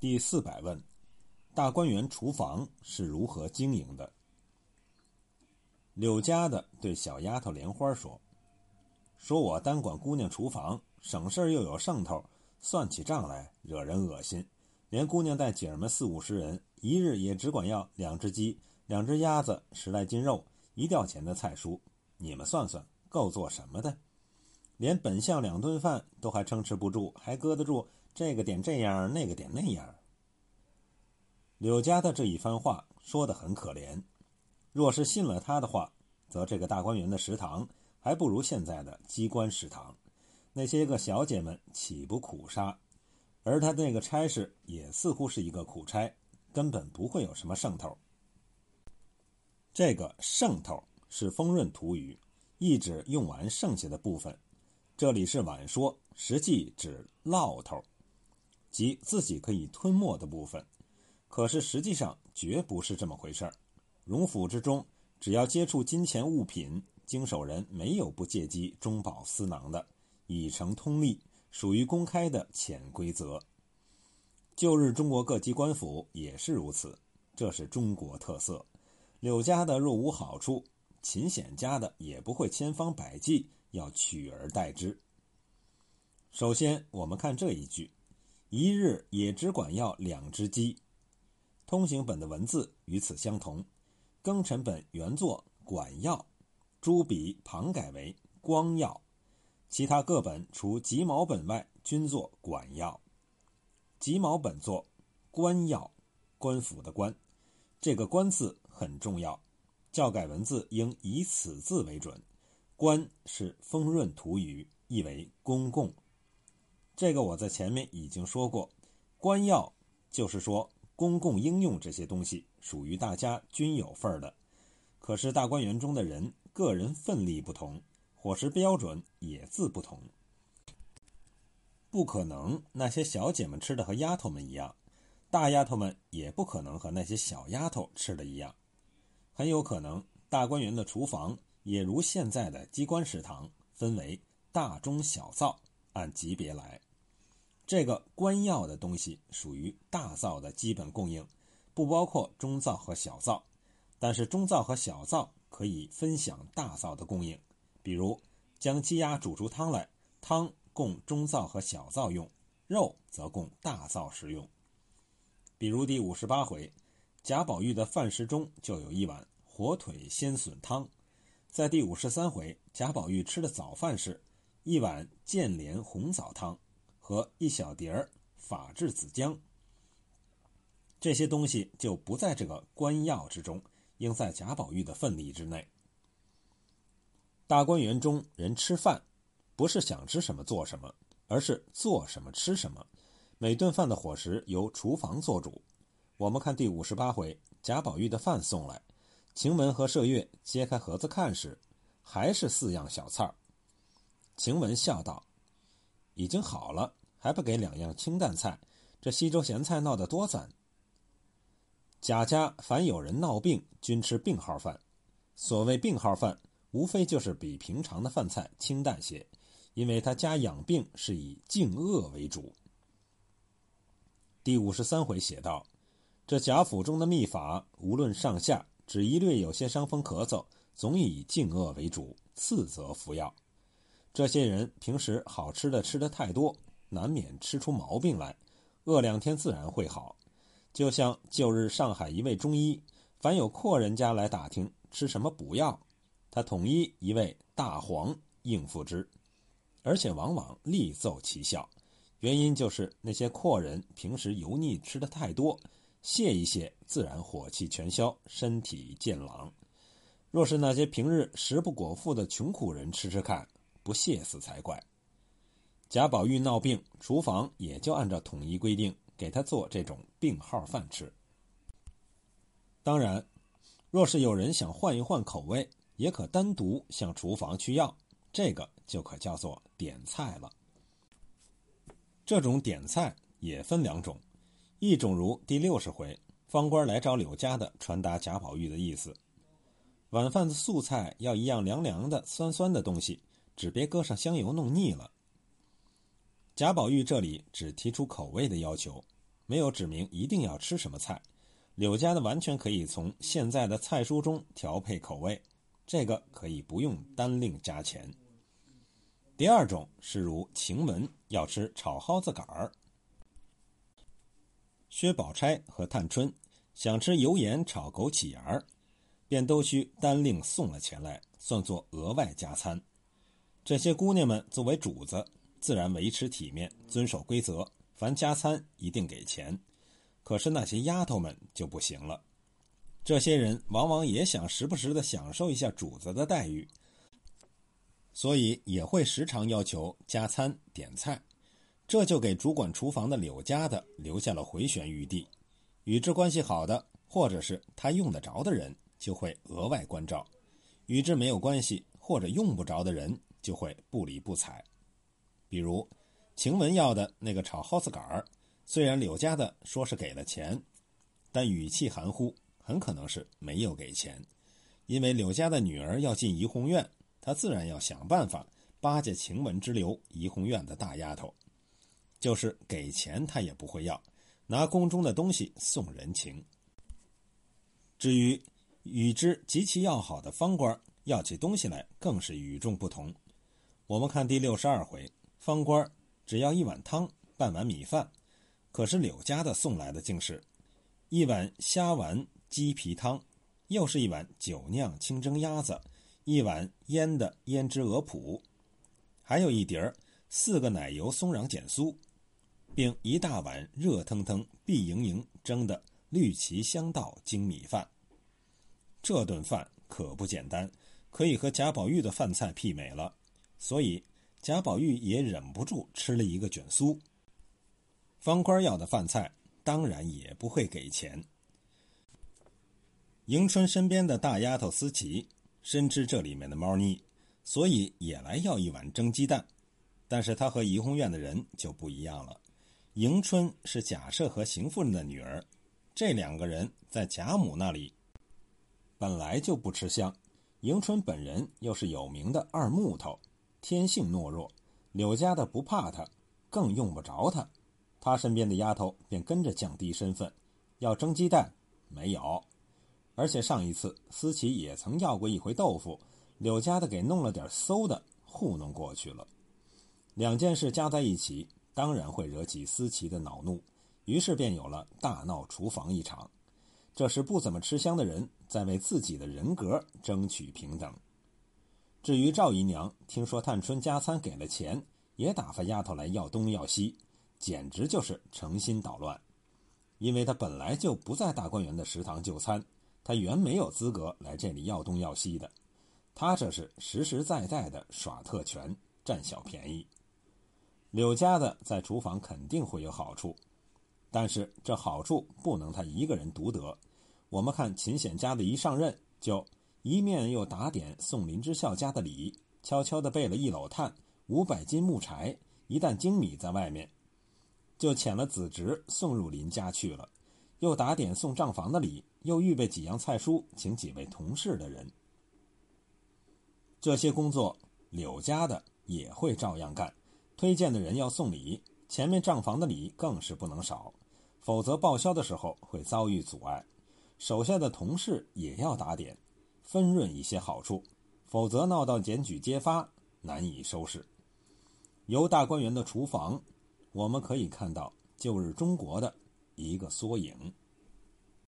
第四百问：大观园厨房是如何经营的？柳家的对小丫头莲花说：“说我单管姑娘厨房，省事又有剩头，算起账来惹人恶心。连姑娘带姐儿们四五十人，一日也只管要两只鸡、两只鸭子、十来斤肉、一吊钱的菜蔬。你们算算，够做什么的？连本相两顿饭都还撑持不住，还搁得住？”这个点这样，那个点那样。柳家的这一番话说得很可怜。若是信了他的话，则这个大观园的食堂还不如现在的机关食堂，那些个小姐们岂不苦杀？而他那个差事也似乎是一个苦差，根本不会有什么剩头。这个剩头是丰润土语，意指用完剩下的部分。这里是晚说，实际指落头。即自己可以吞没的部分，可是实际上绝不是这么回事儿。荣府之中，只要接触金钱物品，经手人没有不借机中饱私囊的，已成通例，属于公开的潜规则。旧日中国各级官府也是如此，这是中国特色。柳家的若无好处，秦显家的也不会千方百计要取而代之。首先，我们看这一句。一日也只管要两只鸡，通行本的文字与此相同，庚辰本原作管要，朱笔旁改为光要，其他各本除吉毛本外均作管要，吉毛本作官要，官府的官，这个官字很重要，教改文字应以此字为准，官是丰润土语，意为公共。这个我在前面已经说过，官要就是说公共应用这些东西属于大家均有份儿的。可是大观园中的人个人份力不同，伙食标准也自不同，不可能那些小姐们吃的和丫头们一样，大丫头们也不可能和那些小丫头吃的一样。很有可能大观园的厨房也如现在的机关食堂，分为大、中、小灶，按级别来。这个官药的东西属于大灶的基本供应，不包括中灶和小灶。但是中灶和小灶可以分享大灶的供应，比如将鸡鸭煮出汤来，汤供中灶和小灶用，肉则供大灶食用。比如第五十八回，贾宝玉的饭食中就有一碗火腿鲜笋汤。在第五十三回，贾宝玉吃的早饭是一碗建莲红枣汤。和一小碟儿法制子姜，这些东西就不在这个官要之中，应在贾宝玉的份例之内。大观园中人吃饭，不是想吃什么做什么，而是做什么吃什么。每顿饭的伙食由厨房做主。我们看第五十八回，贾宝玉的饭送来，晴雯和麝月揭开盒子看时，还是四样小菜儿。晴雯笑道：“已经好了。”还不给两样清淡菜，这西周咸菜闹得多惨。贾家凡有人闹病，均吃病号饭。所谓病号饭，无非就是比平常的饭菜清淡些，因为他家养病是以静恶为主。第五十三回写道：这贾府中的秘法，无论上下，只一略有些伤风咳嗽，总以静恶为主，次则服药。这些人平时好吃的吃的太多。难免吃出毛病来，饿两天自然会好。就像旧日上海一位中医，凡有阔人家来打听吃什么补药，他统一一味大黄应付之，而且往往立奏奇效。原因就是那些阔人平时油腻吃的太多，泻一泻自然火气全消，身体健朗。若是那些平日食不果腹的穷苦人吃吃看，不泻死才怪。贾宝玉闹病，厨房也就按照统一规定给他做这种病号饭吃。当然，若是有人想换一换口味，也可单独向厨房去要，这个就可叫做点菜了。这种点菜也分两种，一种如第六十回，方官来找柳家的，传达贾宝玉的意思：晚饭的素菜要一样凉凉的、酸酸的东西，只别搁上香油弄腻了。贾宝玉这里只提出口味的要求，没有指明一定要吃什么菜。柳家的完全可以从现在的菜蔬中调配口味，这个可以不用单另加钱。第二种是如晴雯要吃炒蒿子杆儿，薛宝钗和探春想吃油盐炒枸杞芽儿，便都需单另送了钱来，算作额外加餐。这些姑娘们作为主子，自然维持体面，遵守规则，凡加餐一定给钱。可是那些丫头们就不行了，这些人往往也想时不时的享受一下主子的待遇，所以也会时常要求加餐点菜，这就给主管厨房的柳家的留下了回旋余地。与之关系好的，或者是他用得着的人，就会额外关照；与之没有关系或者用不着的人，就会不理不睬。比如晴雯要的那个炒蒿子杆儿。虽然柳家的说是给了钱，但语气含糊，很可能是没有给钱。因为柳家的女儿要进怡红院，他自然要想办法巴结晴雯之流怡红院的大丫头。就是给钱，他也不会要，拿宫中的东西送人情。至于与之极其要好的方官，要起东西来更是与众不同。我们看第六十二回，方官只要一碗汤，半碗米饭。可是柳家的送来的竟是，一碗虾丸鸡皮汤，又是一碗酒酿清蒸鸭子，一碗腌的胭脂鹅脯，还有一碟儿四个奶油松瓤碱酥，并一大碗热腾腾、碧莹莹蒸的绿旗香稻精米饭。这顿饭可不简单，可以和贾宝玉的饭菜媲美了，所以贾宝玉也忍不住吃了一个卷酥。方官要的饭菜，当然也不会给钱。迎春身边的大丫头思琪深知这里面的猫腻，所以也来要一碗蒸鸡蛋。但是她和怡红院的人就不一样了。迎春是贾赦和邢夫人的女儿，这两个人在贾母那里本来就不吃香。迎春本人又是有名的二木头，天性懦弱，柳家的不怕他，更用不着他。他身边的丫头便跟着降低身份，要蒸鸡蛋没有，而且上一次思琪也曾要过一回豆腐，柳家的给弄了点馊的糊弄过去了。两件事加在一起，当然会惹起思琪的恼怒，于是便有了大闹厨房一场。这是不怎么吃香的人在为自己的人格争取平等。至于赵姨娘，听说探春加餐给了钱，也打发丫头来要东要西。简直就是诚心捣乱，因为她本来就不在大观园的食堂就餐，她原没有资格来这里要东要西的。她这是实实在在的耍特权、占小便宜。柳家的在厨房肯定会有好处，但是这好处不能她一个人独得。我们看秦显家的一上任，就一面又打点送林之孝家的礼，悄悄地备了一篓炭、五百斤木柴、一担精米在外面。就遣了子侄送入林家去了，又打点送账房的礼，又预备几样菜蔬，请几位同事的人。这些工作柳家的也会照样干，推荐的人要送礼，前面账房的礼更是不能少，否则报销的时候会遭遇阻碍。手下的同事也要打点，分润一些好处，否则闹到检举揭发，难以收拾。由大观园的厨房。我们可以看到旧日中国的一个缩影。